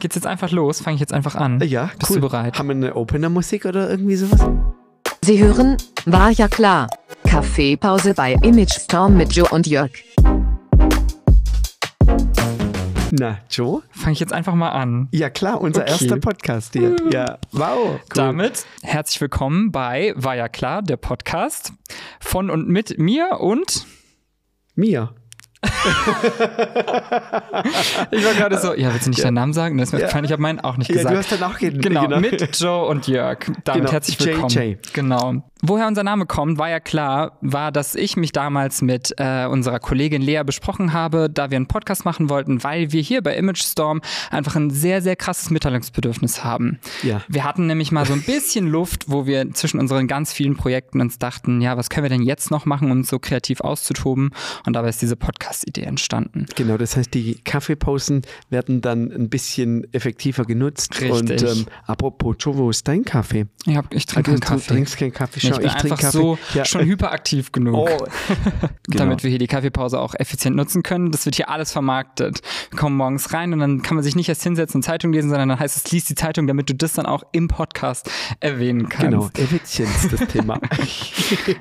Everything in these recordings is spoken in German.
Geht's jetzt einfach los? Fange ich jetzt einfach an? Ja, Bist cool. du bereit? Haben wir eine Opener-Musik oder irgendwie sowas? Sie hören, war ja klar. Kaffeepause bei Image Storm mit Joe und Jörg. Na, Joe? Fange ich jetzt einfach mal an. Ja, klar, unser Okay. erster Podcast hier. Ja, wow. Cool. Damit herzlich willkommen bei War ja klar, der Podcast von und mit mir und Mir. ich war gerade so, ja, willst du nicht deinen Namen sagen? Das ist mir Ja. ich habe meinen auch nicht Ja, gesagt. du hast danach ge- Genau, genau. mit Joe und Jörg. Damit Genau, herzlich willkommen. JJ. Genau. Woher unser Name kommt, war ja klar, war, dass ich mich damals mit äh, unserer Kollegin Lea besprochen habe, da wir einen Podcast machen wollten, weil wir hier bei Image Storm einfach ein sehr, sehr krasses Mitteilungsbedürfnis haben. Ja. Wir hatten nämlich mal so ein bisschen Luft, wo wir zwischen unseren ganz vielen Projekten uns dachten, ja, was können wir denn jetzt noch machen, um uns so kreativ auszutoben? Und dabei ist diese Podcast-Idee entstanden. Genau, das heißt, die Kaffeepausen werden dann ein bisschen effektiver genutzt. Richtig. Und ähm, apropos, Joe, wo ist dein Kaffee? Ich, hab, ich trinke du, keinen du Kaffee. trinkst keinen Kaffee. Schau, ich bin einfach so Ja. schon hyperaktiv genug. Oh. Genau. damit wir hier die Kaffeepause auch effizient nutzen können. Das wird hier alles vermarktet. Wir kommen morgens rein und dann kann man sich nicht erst hinsetzen und Zeitung lesen, sondern dann heißt es, lies die Zeitung, damit du das dann auch im Podcast erwähnen kannst. Genau, Effizienz, das Thema.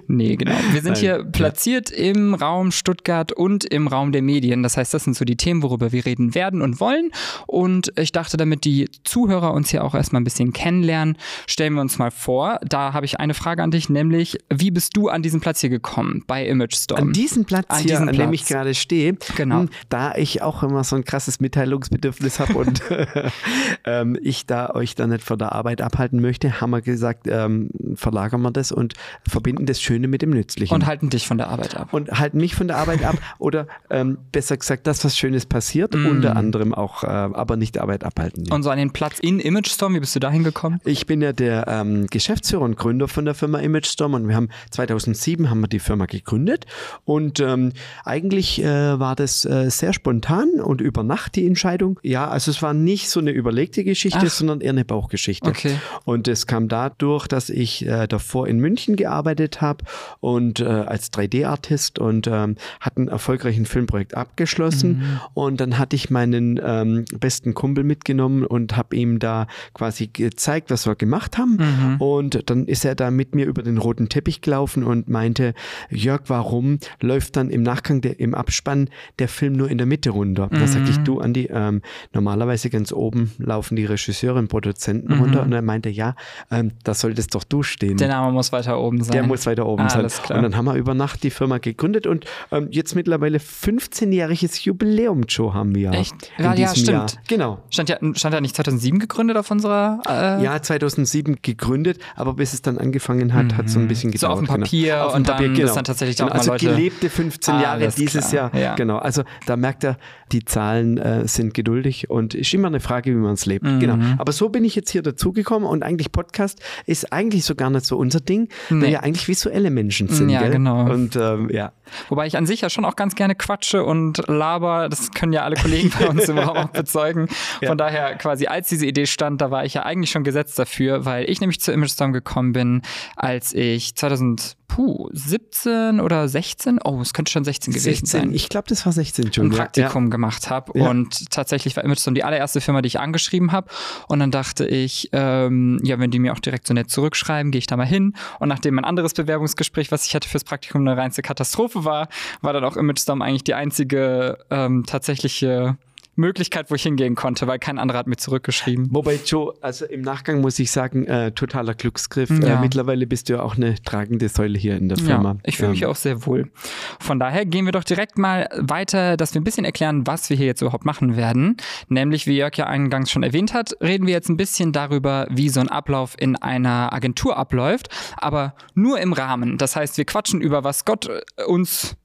Nee, genau. Wir sind Nein, hier ja. platziert im Raum Stuttgart und im Raum der Medien. Das heißt, das sind so die Themen, worüber wir reden werden und wollen. Und ich dachte, damit die Zuhörer uns hier auch erstmal ein bisschen kennenlernen, stellen wir uns mal vor. Da habe ich eine Frage an dich, nämlich, wie bist du an diesen Platz hier gekommen bei Image Storm? An diesem Platz An hier, diesem an dem ich Platz. gerade stehe, Genau. hm, da ich auch immer so ein krasses Mitteilungsbedürfnis habe und ähm, ich da euch da nicht von der Arbeit abhalten möchte, haben wir gesagt, ähm, verlagern wir das und verbinden das Schöne mit dem Nützlichen. und halten dich von der Arbeit ab. und halten mich von der Arbeit ab oder ähm, besser gesagt, das, was Schönes passiert, unter anderem auch, äh, aber nicht Arbeit abhalten. Mm. Und so an den Platz in Image Storm, wie bist du da hingekommen? Ich bin ja der ähm, Geschäftsführer und Gründer von der Firma Image Storm und wir haben 2007 haben wir die Firma gegründet und ähm, eigentlich äh, war das äh, sehr spontan und über Nacht die Entscheidung. Ja, also es war nicht so eine überlegte Geschichte, Ach. sondern eher eine Bauchgeschichte. Okay. Und es kam dadurch, dass ich äh, davor in München gearbeitet habe und äh, als 3D-Artist und ähm, hatte einen erfolgreichen Filmprojekt abgeschlossen. Und dann hatte ich meinen ähm, besten Kumpel mitgenommen und habe ihm da quasi gezeigt, was wir gemacht haben. Und dann ist er da mit mir über den roten Teppich gelaufen und meinte, Jörg, warum läuft dann im Nachgang, der, im Abspann, der Film nur in der Mitte runter? Da sag ich, du, Andi, ähm, normalerweise ganz oben laufen die Regisseure und Produzenten runter. Und er meinte, ja, ähm, da solltest doch du stehen. Der Name muss weiter oben sein. Der muss weiter oben Ah, sein. Alles klar. Und dann haben wir über Nacht die Firma gegründet und ähm, jetzt mittlerweile 15-jähriges Jubiläum, Joe, haben wir. Echt? Ja, ja, stimmt. Jahr. Genau. Stand ja, stand ja nicht 2007 gegründet auf unserer. Äh, Ja, 2007 gegründet, aber bis es dann angefangen hat, hat so ein bisschen Mhm. So gedauert. auf dem Papier genau. Auf dem und dann Papier, ist genau. dann tatsächlich genau. auch mal Also Leute- gelebte 15 Jahre Alles dieses klar, Jahr. ja. Genau. Also da merkt er, die Zahlen äh, sind geduldig und ist immer eine Frage, wie man es lebt. Mhm. Genau. Aber so bin ich jetzt hier dazugekommen und eigentlich Podcast ist eigentlich so gar nicht so unser Ding, weil Nee. wir eigentlich visuelle Menschen sind. Ja, gell? genau. Und ähm, ja. Wobei ich an sich ja schon auch ganz gerne quatsche und laber. Das können ja alle Kollegen bei uns im Raum auch bezeugen. Von daher quasi, als diese Idee stand, da war ich ja eigentlich schon gesetzt dafür, weil ich nämlich zu Image Storm gekommen bin, als ich 2017 oder 16, oh, es könnte schon 16 gewesen 16, sein. ich glaube, das war 16 schon. ein ja. Praktikum gemacht habe. Ja. Und tatsächlich war ImageStorm die allererste Firma, die ich angeschrieben habe. Und dann dachte ich, ähm, ja, wenn die mir auch direkt so nett zurückschreiben, gehe ich da mal hin. Und nachdem mein anderes Bewerbungsgespräch, was ich hatte fürs Praktikum, eine reinste Katastrophe war, war dann auch ImageStorm eigentlich die einzige ähm, tatsächliche Möglichkeit, wo ich hingehen konnte, weil kein anderer hat mir zurückgeschrieben. Wobei, Joe, also im Nachgang muss ich sagen, äh, totaler Glücksgriff. Ja. Äh, mittlerweile bist du ja auch eine tragende Säule hier in der Firma. Ja, ich fühle mich Ähm, auch sehr wohl. Von daher gehen wir doch direkt mal weiter, dass wir ein bisschen erklären, was wir hier jetzt überhaupt machen werden. Nämlich, wie Jörg ja eingangs schon erwähnt hat, reden wir jetzt ein bisschen darüber, wie so ein Ablauf in einer Agentur abläuft, aber nur im Rahmen. Das heißt, wir quatschen über, was Gott äh, uns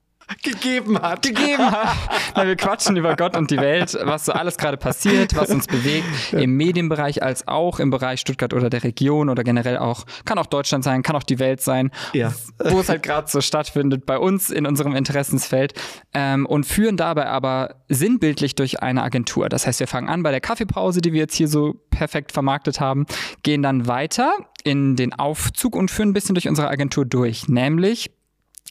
gegeben hat. gegeben hat. Na, wir quatschen über Gott und die Welt, was so alles gerade passiert, was uns bewegt, im Medienbereich als auch im Bereich Stuttgart oder der Region oder generell auch, kann auch Deutschland sein, kann auch die Welt sein, Ja. wo es halt gerade so stattfindet, bei uns in unserem Interessensfeld ähm, und führen dabei aber sinnbildlich durch eine Agentur. Das heißt, wir fangen an bei der Kaffeepause, die wir jetzt hier so perfekt vermarktet haben, gehen dann weiter in den Aufzug und führen ein bisschen durch unsere Agentur durch, nämlich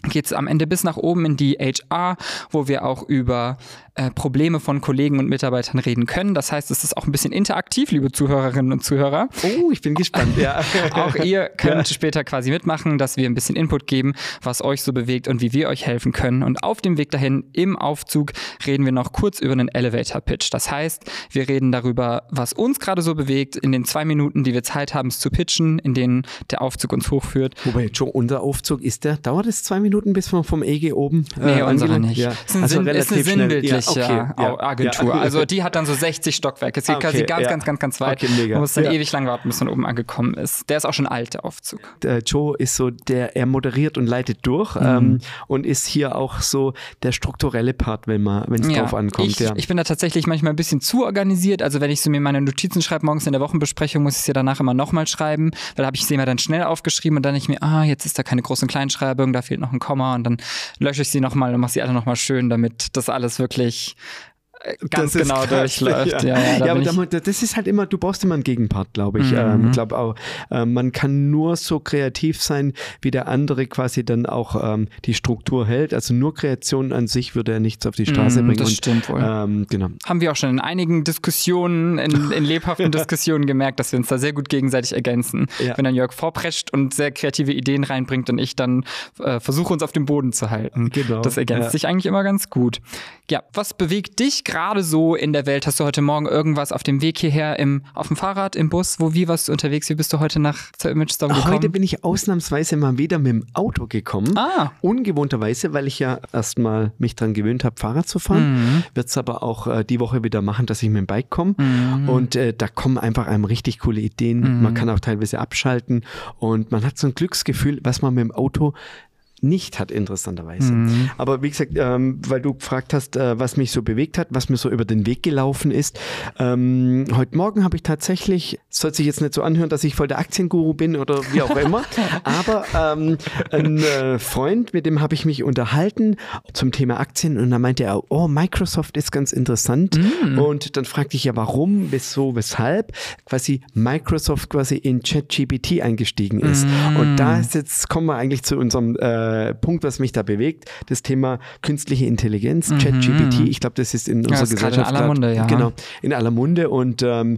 geht es am Ende bis nach oben in die HR, wo wir auch über äh, Probleme von Kollegen und Mitarbeitern reden können. Das heißt, es ist auch ein bisschen interaktiv, liebe Zuhörerinnen und Zuhörer. Oh, ich bin gespannt, ja. auch ihr könnt ja. später quasi mitmachen, dass wir ein bisschen Input geben, was euch so bewegt und wie wir euch helfen können. Und auf dem Weg dahin im Aufzug reden wir noch kurz über einen Elevator Pitch. Das heißt, wir reden darüber, was uns gerade so bewegt in den zwei Minuten, die wir Zeit haben, es zu pitchen, in denen der Aufzug uns hochführt. Wobei, Joe, unser Aufzug ist der, dauert es zwei Minuten, bis wir vom EG oben äh, Nee, unserer nicht. Ja. Ist, ein also Sinn, ist eine sinnbildliche ja, okay, ja, Agentur. Also die hat dann so 60 Stockwerke. Es geht okay, quasi ganz, ganz, ganz, ganz weit. Okay. Man muss dann ewig lang warten, bis man oben angekommen ist. Der ist auch schon alt, der Aufzug. Der Joe ist so, der, er moderiert und leitet durch mhm. ähm, und ist hier auch so der strukturelle Part, wenn man, wenn es ja, drauf ankommt. Ich, ja. ich bin da tatsächlich manchmal ein bisschen zu organisiert. Also wenn ich so mir meine Notizen schreibe, morgens in der Wochenbesprechung, muss ich sie danach immer nochmal schreiben, weil da habe ich sie immer dann schnell aufgeschrieben und dann ich mir, ah, jetzt ist da keine großen Kleinschreibung, da fehlt noch ein Komma und dann lösche ich sie nochmal und mache sie alle nochmal schön, damit das alles wirklich wirklich ganz genau durchläuft. Ja, ja, ja, ja aber das ist halt immer, du brauchst immer einen Gegenpart, glaube ich. Mhm. Ähm, ich glaube auch, äh, man kann nur so kreativ sein, wie der andere quasi dann auch ähm, die Struktur hält. Also nur Kreation an sich würde er nichts auf die Straße mhm, bringen. Das und, stimmt wohl. Ähm, genau. Haben wir auch schon in einigen Diskussionen, in, in lebhaften Diskussionen gemerkt, dass wir uns da sehr gut gegenseitig ergänzen. Wenn dann Jörg vorprescht und sehr kreative Ideen reinbringt und ich dann äh, versuche, uns auf dem Boden zu halten. Genau. Das ergänzt sich eigentlich immer ganz gut. Ja, was bewegt dich gerade so in der Welt? Hast du heute Morgen irgendwas auf dem Weg hierher im, auf dem Fahrrad, im Bus? Wo, wie warst du unterwegs? Wie bist du heute nach zur Image Storm gekommen? Heute bin ich ausnahmsweise mal wieder mit dem Auto gekommen. Ah. Ungewohnterweise, weil ich ja erstmal mich dran gewöhnt habe, Fahrrad zu fahren. Mhm. Wird es aber auch äh, die Woche wieder machen, dass ich mit dem Bike komme. Mhm. Und äh, da kommen einfach einem richtig coole Ideen. Mhm. Man kann auch teilweise abschalten und man hat so ein Glücksgefühl, was man mit dem Auto nicht hat, interessanterweise. Mhm. Aber wie gesagt, ähm, weil du gefragt hast, äh, was mich so bewegt hat, was mir so über den Weg gelaufen ist. Ähm, heute Morgen habe ich tatsächlich, soll sich jetzt nicht so anhören, dass ich voll der Aktienguru bin oder wie auch immer, aber ähm, ein äh, Freund, mit dem habe ich mich unterhalten zum Thema Aktien und da meinte er, oh, Microsoft ist ganz interessant. Mhm. Und dann fragte ich ja, warum, wieso, weshalb quasi Microsoft quasi in ChatGPT eingestiegen ist. Mhm. Und da ist jetzt, kommen wir eigentlich zu unserem äh, äh, Punkt, was mich da bewegt, das Thema künstliche Intelligenz, mhm. ChatGPT. Ich glaube, das ist in unserer ja, Gesellschaft in aller Munde, ja. Genau, in aller Munde. Und ähm,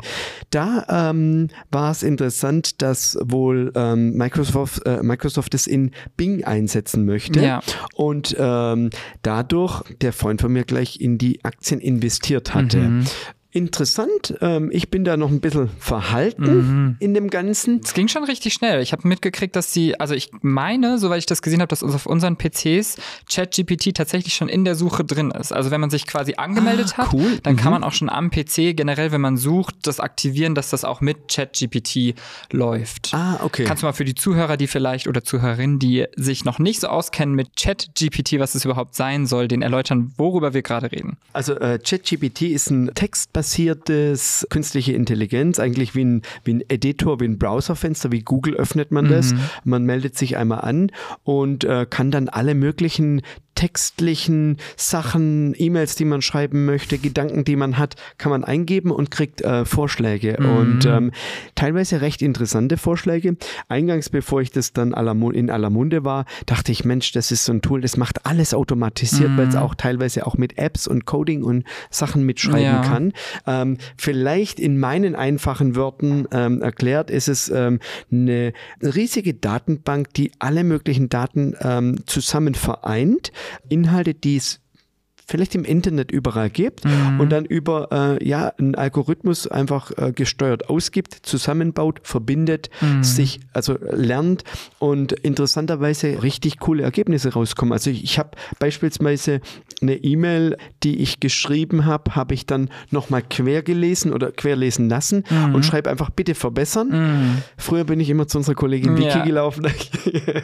da ähm, war es interessant, dass wohl ähm, Microsoft, äh, Microsoft es in Bing einsetzen möchte. Ja. Und ähm, dadurch der Freund von mir gleich in die Aktien investiert hatte. Mhm interessant. Ähm, ich bin da noch ein bisschen verhalten mhm. in dem Ganzen. Es ging schon richtig schnell. Ich habe mitgekriegt, dass sie, also ich meine, soweit ich das gesehen habe, dass auf unseren PCs ChatGPT tatsächlich schon in der Suche drin ist. Also wenn man sich quasi angemeldet ah, hat, cool. dann mhm. kann man auch schon am PC generell, wenn man sucht, das aktivieren, dass das auch mit ChatGPT läuft. Ah, okay. Kannst du mal für die Zuhörer, die vielleicht oder Zuhörerinnen, die sich noch nicht so auskennen mit ChatGPT, was es überhaupt sein soll, den erläutern, worüber wir gerade reden. Also äh, ChatGPT ist ein Textbasiertes basiertes künstliche Intelligenz, eigentlich wie ein, wie ein Editor, wie ein Browserfenster, wie Google öffnet man das. Mhm. Man meldet sich einmal an und äh, kann dann alle möglichen textlichen Sachen, E-Mails, die man schreiben möchte, Gedanken, die man hat, kann man eingeben und kriegt äh, Vorschläge. Mhm. Und ähm, teilweise recht interessante Vorschläge. Eingangs, bevor ich das dann in aller Munde war, dachte ich, Mensch, das ist so ein Tool, das macht alles automatisiert, mhm. weil es auch teilweise auch mit Apps und Coding und Sachen mitschreiben ja. kann. Ähm, vielleicht in meinen einfachen Worten ähm, erklärt, ist es ähm, eine riesige Datenbank, die alle möglichen Daten ähm, zusammen vereint Inhalte, die es vielleicht im Internet überall gibt mhm. und dann über äh, ja einen Algorithmus einfach äh, gesteuert ausgibt, zusammenbaut, verbindet, mhm. sich also lernt und interessanterweise richtig coole Ergebnisse rauskommen. Also ich, ich habe beispielsweise eine E-Mail, die ich geschrieben habe, habe ich dann nochmal quer gelesen oder querlesen lassen mhm. und schreibe einfach bitte verbessern. Mhm. Früher bin ich immer zu unserer Kollegin Vicky ja. gelaufen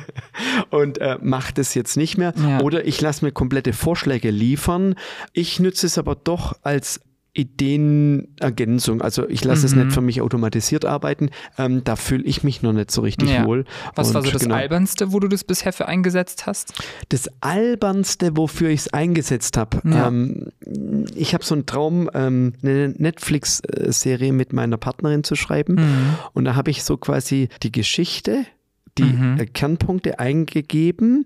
und äh, mache das jetzt nicht mehr. Ja. Oder ich lasse mir komplette Vorschläge liefern. Ich nütze es aber doch als Ideenergänzung. Also ich lasse mhm. es nicht mhm. für mich automatisiert arbeiten. Ähm, da fühle ich mich noch nicht so richtig ja. wohl. Was Und war so das genau, Albernste, wo du das bisher für eingesetzt hast? Das Albernste, wofür ich es eingesetzt habe. Ja. Ähm, ich habe so einen Traum, ähm, eine Netflix-Serie mit meiner Partnerin zu schreiben. Mhm. Und da habe ich so quasi die Geschichte die Mhm. äh, Kernpunkte eingegeben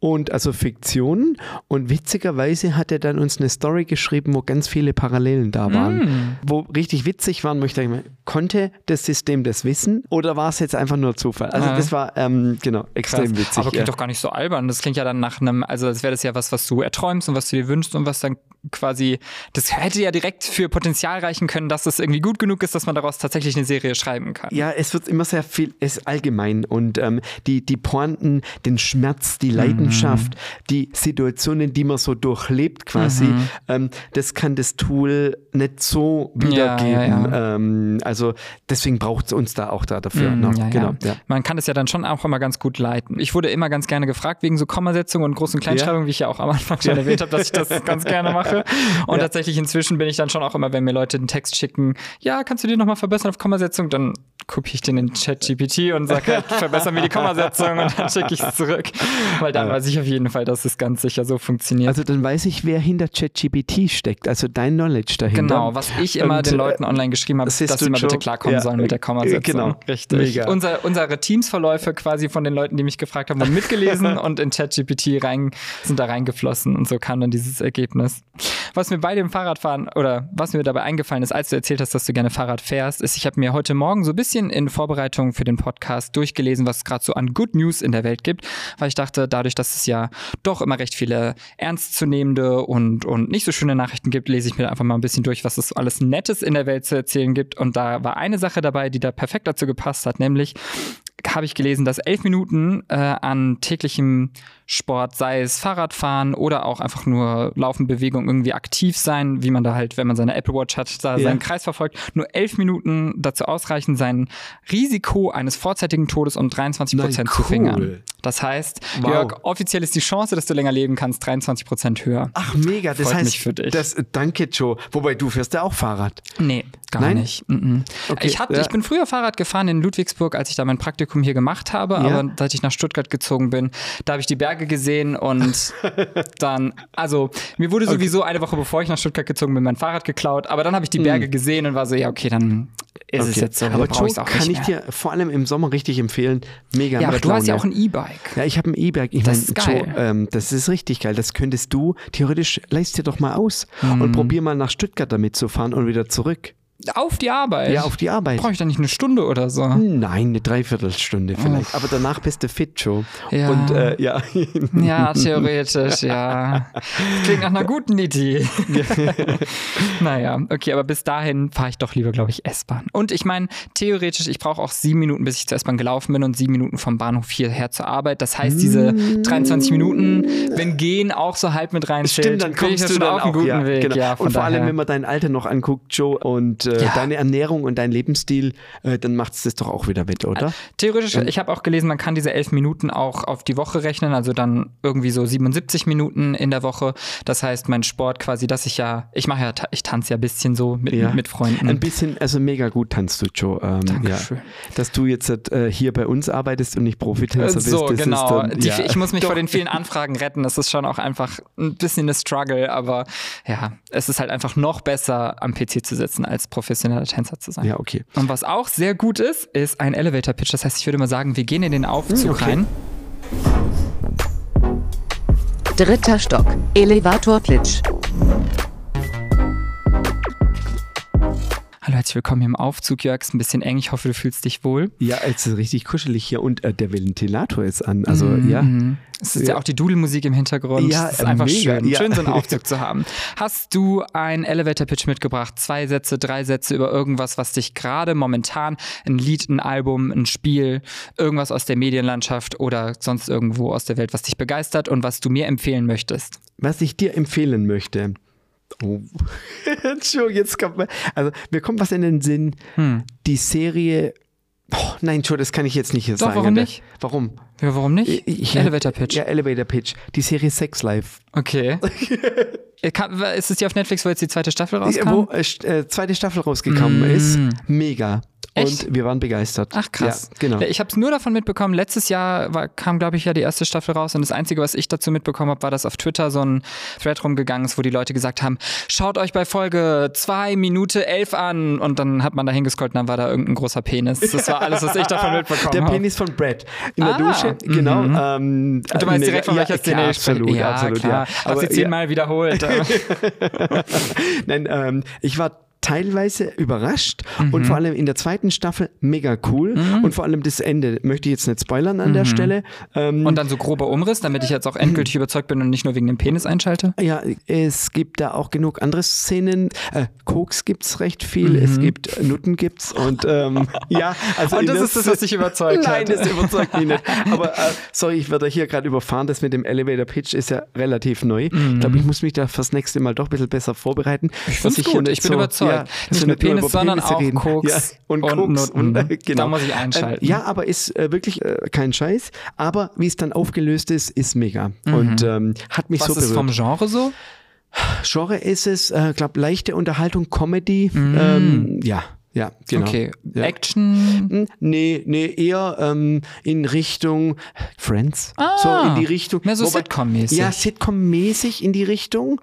und also Fiktion. Und witzigerweise hat er dann uns eine Story geschrieben, wo ganz viele Parallelen da waren. Mhm. Wo richtig witzig waren, möchte ich mal, konnte das System das wissen oder war es jetzt einfach nur Zufall? Also Ah. das war ähm, genau extrem Krass. witzig. Aber klingt ja. doch gar nicht so albern. Das klingt ja dann nach einem, also das wäre das ja was, was du erträumst und was du dir wünschst und was dann quasi, das hätte ja direkt für Potenzial reichen können, dass es irgendwie gut genug ist, dass man daraus tatsächlich eine Serie schreiben kann. Ja, es wird immer sehr viel, es ist allgemein und ähm, die, die Pointen, den Schmerz, die Leidenschaft, die Situationen, die man so durchlebt quasi, ähm, das kann das Tool nicht so wiedergeben. ja, Ähm, also deswegen braucht es uns da auch da dafür. Mm, noch. ja, genau. ja. Ja. Man kann es ja dann schon auch immer ganz gut leiten. Ich wurde immer ganz gerne gefragt wegen so Kommasetzungen und Groß- und Kleinschreibung, wie ich ja auch am Anfang schon erwähnt habe, dass ich das ganz gerne mache. Und Ja. tatsächlich inzwischen bin ich dann schon auch immer, wenn mir Leute den Text schicken, ja, kannst du den nochmal verbessern auf Kommasetzung, dann kopiere ich den in ChatGPT und sage halt, verbessern mir die Kommasetzung und dann schicke ich es zurück. Weil dann weiß ich auf jeden Fall, dass es ganz sicher so funktioniert. Also dann weiß ich, wer hinter ChatGPT steckt, also dein Knowledge dahinter. Genau, was ich immer Und, den äh, Leuten online geschrieben habe, dass sie mal bitte klarkommen Ja, sollen mit der Kommasetzung. genau. Richtig. Mega. Unser, unsere Teamsverläufe quasi von den Leuten, die mich gefragt haben, wurden mitgelesen und in ChatGPT rein, sind da reingeflossen und so kam dann dieses Ergebnis. Was mir bei dem Fahrradfahren oder was mir dabei eingefallen ist, als du erzählt hast, dass du gerne Fahrrad fährst, ist, ich habe mir heute Morgen so ein bisschen in Vorbereitung für den Podcast durchgelesen, was es gerade so an Good News in der Welt gibt, weil ich dachte, dadurch, dass es ja doch immer recht viele ernstzunehmende und, und nicht so schöne Nachrichten gibt, lese ich mir einfach mal ein bisschen durch, was es alles Nettes in der Welt zu erzählen gibt. Und da war eine Sache dabei, die da perfekt dazu gepasst hat, nämlich habe ich gelesen, dass elf Minuten äh, an täglichem Sport, sei es Fahrradfahren oder auch einfach nur Laufen, Bewegung, irgendwie aktiv sein, wie man da halt, wenn man seine Apple Watch hat, da Ja. seinen Kreis verfolgt, nur elf Minuten dazu ausreichen, sein Risiko eines vorzeitigen Todes um 23 Prozent zu cool. Das heißt, Wow. Jörg, offiziell ist die Chance, dass du länger leben kannst, 23 Prozent höher. Ach, mega. Das Freut heißt, mich für dich. Das, danke, Joe. Wobei, du fährst ja auch Fahrrad. Nee, gar Nein? nicht. Mhm. Okay, Ich, hatte, ja. ich bin früher Fahrrad gefahren in Ludwigsburg, als ich da mein Praktikum hier gemacht habe. Ja. Aber seit ich nach Stuttgart gezogen bin, da habe ich die Berge gesehen und dann, also mir wurde sowieso eine Woche bevor ich nach Stuttgart gezogen bin, mein Fahrrad geklaut. Aber dann habe ich die Berge gesehen und war so, ja, okay, dann ist es Hm. Okay. jetzt so. Aber Joe, kann ich dir vor allem im Sommer richtig empfehlen. Mega. Ja, aber du hast ja auch ein E-Bike. Ja, ich habe ein E-Bike. Ich Das mein, ist geil. Ähm, das ist richtig geil. Das könntest du theoretisch, leist dir doch mal aus Mhm. und probier mal nach Stuttgart damit zu fahren und wieder zurück. Auf die Arbeit. Ja, auf die Arbeit. Brauche ich da nicht eine Stunde oder so? Nein, eine Dreiviertelstunde vielleicht. Aber danach bist du fit, Joe. Ja. Und äh, ja. Ja, theoretisch, ja. Klingt nach einer guten Idee. naja, okay, aber bis dahin fahre ich doch lieber, glaube ich, S-Bahn. Und ich meine, theoretisch, ich brauche auch sieben Minuten, bis ich zur S-Bahn gelaufen bin und sieben Minuten vom Bahnhof hierher zur Arbeit. Das heißt, diese 23 Minuten, wenn gehen auch so halb mit rein Stimmt, dann kommst du dann auf einem auch, guten ja, Weg. genau. Ja, und vor allem, daher. wenn man dein Alter noch anguckt, Joe, und äh, Ja. deine Ernährung und dein Lebensstil, äh, dann macht es das doch auch wieder wett, oder? Theoretisch, ich habe auch gelesen, man kann diese elf Minuten auch auf die Woche rechnen, also dann irgendwie so 77 Minuten in der Woche. Das heißt, mein Sport quasi, dass ich ja, ich mache ja, ich tanze ja ein bisschen so mit, Ja. mit Freunden. Ein bisschen, also mega gut tanzt du, Joe. Ähm, Dankeschön. Ja. Dass du jetzt äh, hier bei uns arbeitest und nicht Profitänzer bist, so, das genau. ist dann, Die, ja. Ich muss mich Doch. vor den vielen Anfragen retten. Das ist schon auch einfach ein bisschen eine Struggle, aber ja, es ist halt einfach noch besser, am PC zu sitzen, als professioneller Tänzer zu sein. Ja, okay. Und was auch sehr gut ist, ist ein Elevator Pitch. Das heißt, ich würde mal sagen, wir gehen in den Aufzug okay. rein. Dritter Stock. Elevator Pitch. Hallo, herzlich willkommen hier im Aufzug, Jörg. Ist ein bisschen eng. Ich hoffe, du fühlst dich wohl. Ja, es ist richtig kuschelig hier und äh, der Ventilator ist an. Also, ja. Mhm. Es ist ja, Ja. auch die Dudelmusik im Hintergrund. Ja, es ist einfach mega, schön, ja. schön so einen Aufzug zu haben. Hast du einen Elevator Pitch mitgebracht? Zwei Sätze, drei Sätze über irgendwas, was dich gerade momentan, ein Lied, ein Album, ein Spiel, irgendwas aus der Medienlandschaft oder sonst irgendwo aus der Welt, was dich begeistert und was du mir empfehlen möchtest? Was ich dir empfehlen möchte. Oh. Joe, jetzt kommt mir. Also, mir kommt was in den Sinn. Hm. Die Serie. Oh, nein, Joe, das kann ich jetzt nicht hier Doch, sagen. warum nicht? Warum? Ja, warum nicht? Ich- Elevator Pitch. Ja, Elevator Pitch. Die Serie Sex Life. Okay. Äh, Ist es die auf Netflix, wo jetzt die zweite Staffel rauskam? Wo äh, äh, zweite Staffel rausgekommen Mm. ist. Mega. Echt? und wir waren begeistert. Ach krass. Ja, genau. Ja, Ich habe es nur davon mitbekommen. Letztes Jahr war, kam, glaube ich, ja die erste Staffel raus und das Einzige, was ich dazu mitbekommen habe, war, dass auf Twitter so ein Thread rumgegangen ist, wo die Leute gesagt haben, schaut euch bei Folge 2 Minute 11 an und dann hat man da hingescrollt und dann war da irgendein großer Penis. Das war alles, was ich davon mitbekommen Der habe. Penis von Brad in der Ah, Dusche, genau. Ähm, Du weißt direkt, von ja, welcher Szene ja, ich spreche. absolut, ja, absolut, klar. ja. Hab sie ja, zehnmal wiederholt. Nein, ähm, ich war teilweise überrascht Mhm. und vor allem in der zweiten Staffel mega cool und vor allem das Ende möchte ich jetzt nicht spoilern an der Stelle. Ähm, Mhm. und dann so grober Umriss, damit ich jetzt auch endgültig überzeugt bin und nicht nur wegen dem Penis einschalte. ja, es gibt da auch genug andere Szenen. Äh, Koks gibt's recht viel, es gibt äh, Nutten gibt's und ähm, ja, also Mhm. Und das ist das, was dich überzeugt Nein, hat. das überzeugt mich nicht. Aber äh, sorry, ich werde hier gerade überfahren. Das mit dem Elevator Pitch ist ja relativ neu. Ich glaube, ich muss mich da fürs nächste Mal doch ein bisschen besser vorbereiten. Ich find's gut, ich bin überzeugt. Nicht nur Penis, sondern auch Koks ja, und, und Koks Nutten. Und, äh, genau. Da muss ich einschalten. Ähm, ja, aber ist äh, wirklich äh, kein Scheiß. Aber wie es dann aufgelöst ist, ist mega. Und ähm, hat mich Mhm. Was so ist berührt. vom Genre so? Genre ist es, äh, glaube leichte Unterhaltung, Comedy. Ähm, ja, ja, genau. Mhm. Okay. Ja. Action. Hm, Nee, nee, eher ähm, in Richtung Friends. Ah, so in die Richtung. mehr so Sitcom-mäßig. Ja, Sitcom-mäßig in die Richtung.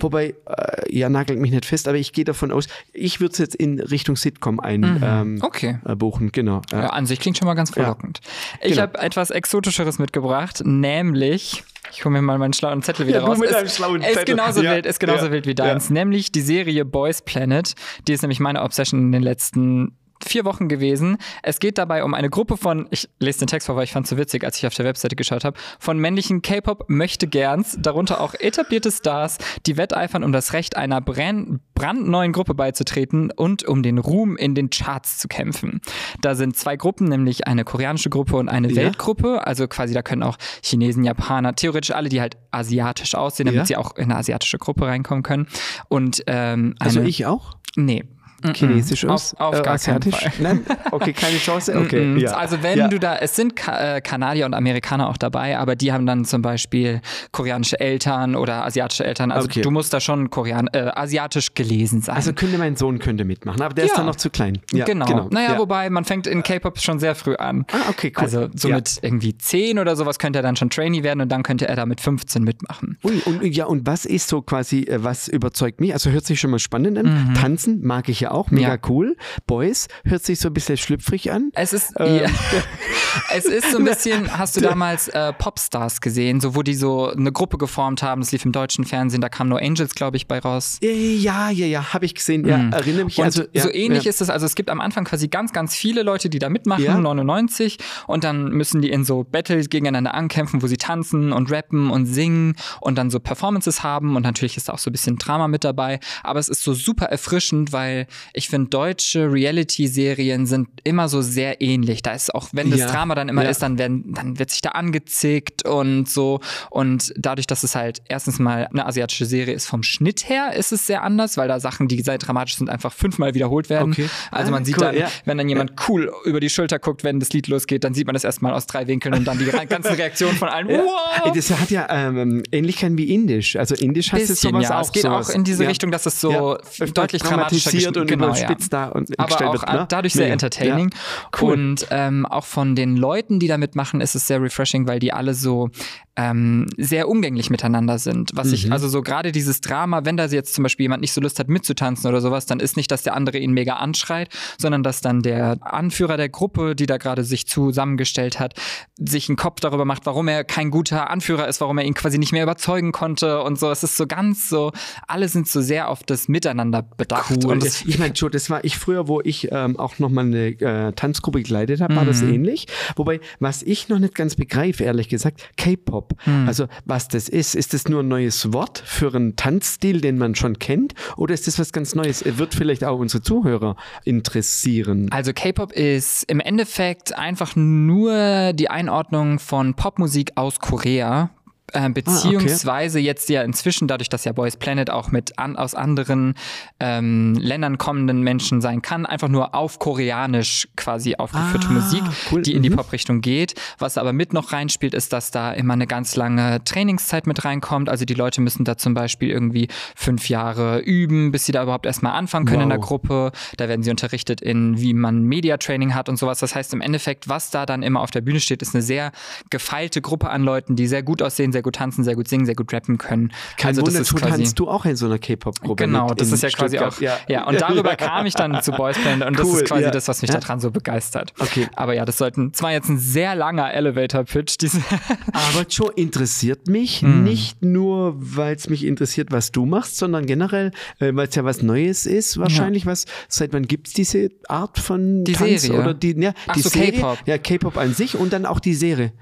Wobei, äh, ja, nagelt mich nicht fest, aber ich gehe davon aus, ich würde es jetzt in Richtung Sitcom ein ähm, Okay. äh, buchen, genau. Ja. Ja, an sich klingt schon mal ganz verlockend. Ich Genau. habe etwas Exotischeres mitgebracht, nämlich, ich hole mir mal meinen schlauen Zettel wieder Ja, du raus. mit ist, deinem schlauen ist Zettel. genauso Ja, wild, ist genauso ja, wild wie deins, nämlich die Serie Boys Planet. Die ist nämlich meine Obsession in den letzten vier Wochen gewesen. Es geht dabei um eine Gruppe von, ich lese den Text vor, weil ich fand es so witzig, als ich auf der Webseite geschaut habe, von männlichen K-Pop möchte gerns, darunter auch etablierte Stars, die wetteifern um das Recht einer brand, brandneuen Gruppe beizutreten und um den Ruhm in den Charts zu kämpfen. Da sind zwei Gruppen, nämlich eine koreanische Gruppe und eine Ja. Weltgruppe. Also quasi da können auch Chinesen, Japaner, theoretisch alle, die halt asiatisch aussehen, damit Ja. sie auch in eine asiatische Gruppe reinkommen können. Und ähm, eine, Also ich auch? Nee. Chinesisch Auf- aus? auf gar keinen asiatisch? Fall. Nein? Okay, keine Chance? Okay, Mm, ja. Also wenn ja. du da, es sind Ka äh, Kanadier und Amerikaner auch dabei, aber die haben dann zum Beispiel koreanische Eltern oder asiatische Eltern. Also Okay. du musst da schon Korean äh, asiatisch gelesen sein. Also könnte mein Sohn könnte mitmachen, aber der ist Ja. dann noch zu klein. Ja, genau. Naja, ja. wobei man fängt in K-Pop schon sehr früh an. Ah, okay, cool. Also so mit irgendwie 10 oder sowas könnte er dann schon Trainee werden und dann könnte er da mit 15 mitmachen. Ui, und ja, und was ist so quasi, äh, was überzeugt mich? Also hört sich schon mal spannend an. Tanzen mag ich ja auch, mega Mhm. Ja. cool. Boys hört sich so ein bisschen schlüpfrig an. Es ist, Ähm. ja, es ist so ein bisschen, hast du damals äh, Popstars gesehen, so wo die so eine Gruppe geformt haben, das lief im deutschen Fernsehen, da kam No Angels, glaube ich, bei raus. Äh, Ja, ja, ja, habe ich gesehen. Ja, erinnere mich. Mhm. Und also, ja, so ähnlich ist es, also es gibt am Anfang quasi ganz, ganz viele Leute, die da mitmachen, Ja. 99, und dann müssen die in so Battles gegeneinander ankämpfen, wo sie tanzen und rappen und singen und dann so Performances haben und natürlich ist da auch so ein bisschen Drama mit dabei, aber es ist so super erfrischend, weil ich finde, deutsche Reality-Serien sind immer so sehr ähnlich. Da ist auch, wenn das Ja. Drama dann immer Ja. ist, dann, werden, dann wird sich da angezickt und so und dadurch, dass es halt erstens mal eine asiatische Serie ist, vom Schnitt her ist es sehr anders, weil da Sachen, die sehr dramatisch sind, einfach fünfmal wiederholt werden. Okay. Also Ah, man sieht cool, dann, ja. wenn dann jemand cool über die Schulter guckt, wenn das Lied losgeht, dann sieht man das erstmal aus drei Winkeln und dann die ganzen Reaktionen von allen. Wow! Das hat ja ähm, Ähnlichkeiten wie Indisch. Also Indisch heißt es sowas ja. auch. Es geht sowas. auch in diese. Richtung, dass es so deutlich dramatischer dramatisiert gesch- und genau, überspitzt da und aber auch wird, ne? dadurch sehr Mega. entertaining. Ja. Cool. Und ähm, auch von den Leuten, die da mitmachen, ist es sehr refreshing, weil die alle so ähm, sehr umgänglich miteinander sind. Was Mhm. ich, also so gerade dieses Drama, wenn da jetzt zum Beispiel jemand nicht so Lust hat mitzutanzen oder sowas, dann ist nicht, dass der andere ihn mega anschreit, sondern dass dann der Anführer der Gruppe, die da gerade sich zusammengestellt hat, sich einen Kopf darüber macht, warum er kein guter Anführer ist, warum er ihn quasi nicht mehr überzeugen konnte und so. Es ist so ganz so, alle sind so sehr auf das Miteinander bedacht. Cool. Und das, ich meine, Joe, das war ich früher, wo ich ähm, auch nochmal eine äh, Tanzgruppe geleitet habe, war das Mhm. ähnlich. Wobei, was ich noch nicht ganz begreife, ehrlich gesagt, K-Pop. Mhm. Also, was das ist, ist das nur ein neues Wort für einen Tanzstil, den man schon kennt? Oder ist das was ganz Neues? Wird vielleicht auch unsere Zuhörer interessieren. Also K-Pop ist im Endeffekt einfach nur die Einordnung von Popmusik aus Korea. Äh, beziehungsweise jetzt ja inzwischen, dadurch, dass ja Boys Planet auch mit an, aus anderen ähm, Ländern kommenden Menschen sein kann, einfach nur auf Koreanisch quasi aufgeführte Ah, Musik, cool. die in die Mhm. Pop-Richtung geht. Was aber mit noch reinspielt, ist, dass da immer eine ganz lange Trainingszeit mit reinkommt. Also die Leute müssen da zum Beispiel irgendwie fünf Jahre üben, bis sie da überhaupt erstmal anfangen können in der Wow. Gruppe. Da werden sie unterrichtet in, wie man Media-Training hat und sowas. Das heißt, im Endeffekt, was da dann immer auf der Bühne steht, ist eine sehr gefeilte Gruppe an Leuten, die sehr gut aussehen, sehr gut tanzen, sehr gut singen, sehr gut rappen können. Kein also Wunder, das du ist quasi tanzt du auch in so einer K-Pop-Gruppe. Genau, das ist ja quasi Stuttgart. auch. Ja. und darüber kam ich dann zu Boys Planet und das Cool, ist quasi ja. das, was mich Ja. daran so begeistert. Okay. Aber ja, das sollten, zwar jetzt ein sehr langer Elevator-Pitch. Aber Joe interessiert mich Hm. nicht nur, weil es mich interessiert, was du machst, sondern generell, äh, weil es ja was Neues ist, wahrscheinlich was. Seit wann gibt es diese Art von Die Tanz Serie? oder die, ja, Ach die so? K-Pop. Ja, K-Pop an sich und dann auch die Serie.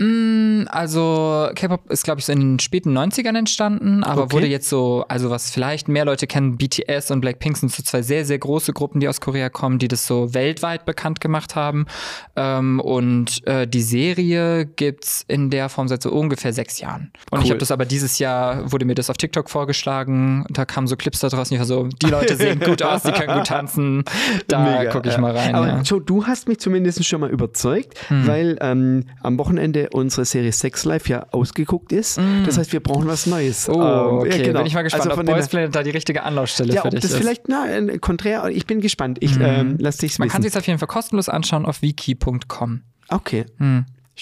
Also, K-Pop ist, glaube ich, so in den späten 90ern entstanden, aber Okay. wurde jetzt so, also was vielleicht mehr Leute kennen, BTS und Blackpink sind so zwei sehr, sehr große Gruppen, die aus Korea kommen, die das so weltweit bekannt gemacht haben. Ähm, und äh, die Serie gibt's in der Form seit so ungefähr sechs Jahren. Und ich Cool. habe das aber dieses Jahr, wurde mir das auf TikTok vorgeschlagen, da kamen so Clips da draußen, ich war so, die Leute sehen gut aus, die können gut tanzen, da gucke ich mal rein. Aber ja. Joe, du hast mich zumindest schon mal überzeugt, weil ähm, am Wochenende unsere Serie Sex Life ja ausgeguckt ist. Das heißt, wir brauchen was Neues. Oh, Ähm, okay, ja, genau. bin ich mal gespannt, Also ob Boys Planet da die richtige Anlaufstelle ja, für dich das ist. vielleicht, na, äh, konträr, ich bin gespannt. Ich ähm, lass dich Man wissen. kann sich auf jeden Fall kostenlos anschauen auf wiki.com. okay.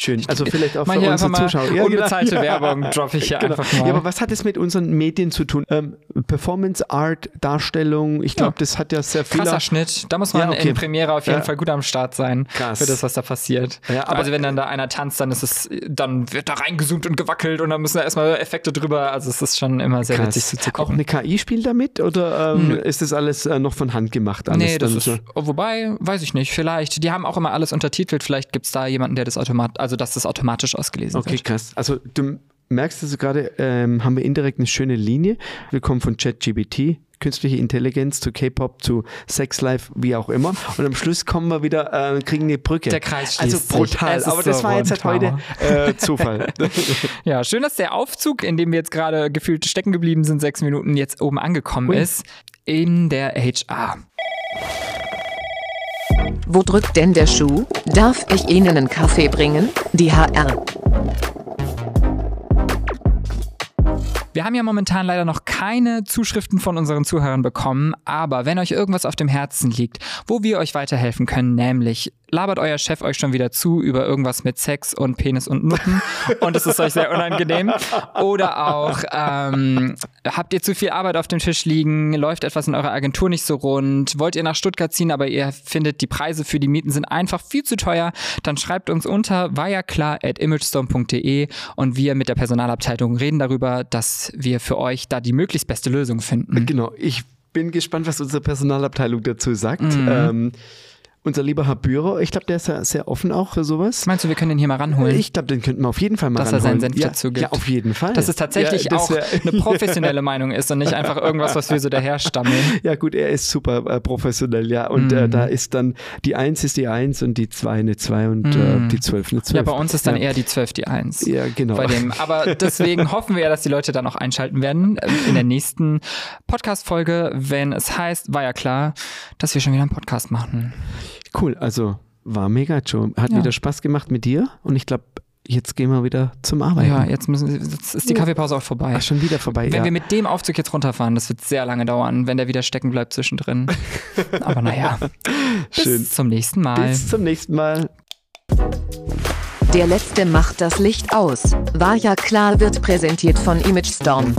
Schön. Also vielleicht auch Mal für unsere Zuschauer. Ja, genau. unbezahlte Ja. Werbung droppe ich hier Genau. einfach mal. Ja, aber was hat es mit unseren Medien zu tun? Ähm, Performance Art, Darstellung, ich glaube, Ja. das hat ja sehr viel. Krasser Schnitt. Da muss man Ja, okay. in Premiere auf jeden. Fall gut am Start sein Krass. für das, was da passiert. Ja, aber- also wenn dann da einer tanzt, dann ist es, dann wird da reingezoomt und gewackelt und dann müssen da erstmal Effekte drüber. Also es ist schon immer sehr witzig Krass. Auch zuzugucken. eine KI spielt damit oder ähm, ist das alles äh, noch von Hand gemacht? Alles Nee, das ist, so? oh, wobei, weiß ich nicht, vielleicht. Die haben auch immer alles untertitelt, vielleicht gibt es da jemanden, der das automatisch, also dass das automatisch ausgelesen Okay, wird. krass. Also du merkst also gerade, ähm, haben wir indirekt eine schöne Linie. Wir kommen von ChatGBT, künstliche Intelligenz zu K-Pop, zu Sex Life, wie auch immer. Und am Schluss kommen wir wieder, äh, kriegen eine Brücke. Der Kreis Also schließt sich. brutal. Aber das so war jetzt halt heute äh, Zufall. Ja, schön, dass der Aufzug, in dem wir jetzt gerade gefühlt stecken geblieben sind, sechs Minuten jetzt oben angekommen Ui. ist, in der HR. Wo drückt denn der Schuh? Darf ich Ihnen einen Kaffee bringen? Die HR. Wir haben ja momentan leider noch keine Zuschriften von unseren Zuhörern bekommen, aber wenn euch irgendwas auf dem Herzen liegt, wo wir euch weiterhelfen können, nämlich labert euer Chef euch schon wieder zu über irgendwas mit Sex und Penis und Nutten und es ist euch sehr unangenehm. Oder auch ähm, habt ihr zu viel Arbeit auf dem Tisch liegen, läuft etwas in eurer Agentur nicht so rund, wollt ihr nach Stuttgart ziehen, aber ihr findet die Preise für die Mieten sind einfach viel zu teuer, dann schreibt uns unter war ja klar at imagestone.de und wir mit der Personalabteilung reden darüber, dass wir für euch da die möglichst beste Lösung finden. genau. Ich bin gespannt, was unsere Personalabteilung dazu sagt. Mhm. Ähm, unser lieber Herr Bührer, ich glaube, der ist ja sehr offen auch für sowas. Meinst du, wir können den hier mal ranholen? Ich glaube, den könnten wir auf jeden Fall mal Dass er ranholen. seinen Senf ja, dazu gibt. Ja, auf jeden Fall. dass es tatsächlich ja, auch eine professionelle Meinung ist und nicht einfach irgendwas, was wir so daherstammeln. Ja, gut, er ist super äh, professionell, ja. Und Mhm. äh, da ist dann die 1 ist die 1 und die 2 eine 2 und äh, die 12 eine 12. Mhm. Ja, bei uns ist dann ja. eher die 12 die 1. Ja, genau. Bei dem. Aber deswegen hoffen wir ja, dass die Leute dann auch einschalten werden äh, in der nächsten Podcast-Folge, wenn es heißt, war ja klar, dass wir schon wieder einen Podcast machen. Cool, also war mega, Joe. Hat Ja. wieder Spaß gemacht mit dir und ich glaube, jetzt gehen wir wieder zum Arbeiten. Ja, jetzt, müssen, jetzt ist die Kaffeepause auch vorbei. Ach, schon wieder vorbei. Wenn ja. wir mit dem Aufzug jetzt runterfahren, das wird sehr lange dauern, wenn der wieder stecken bleibt zwischendrin. Aber naja, bis Schön. zum nächsten Mal. Bis zum nächsten Mal. Der letzte macht das Licht aus. War ja klar wird präsentiert von Image Storm.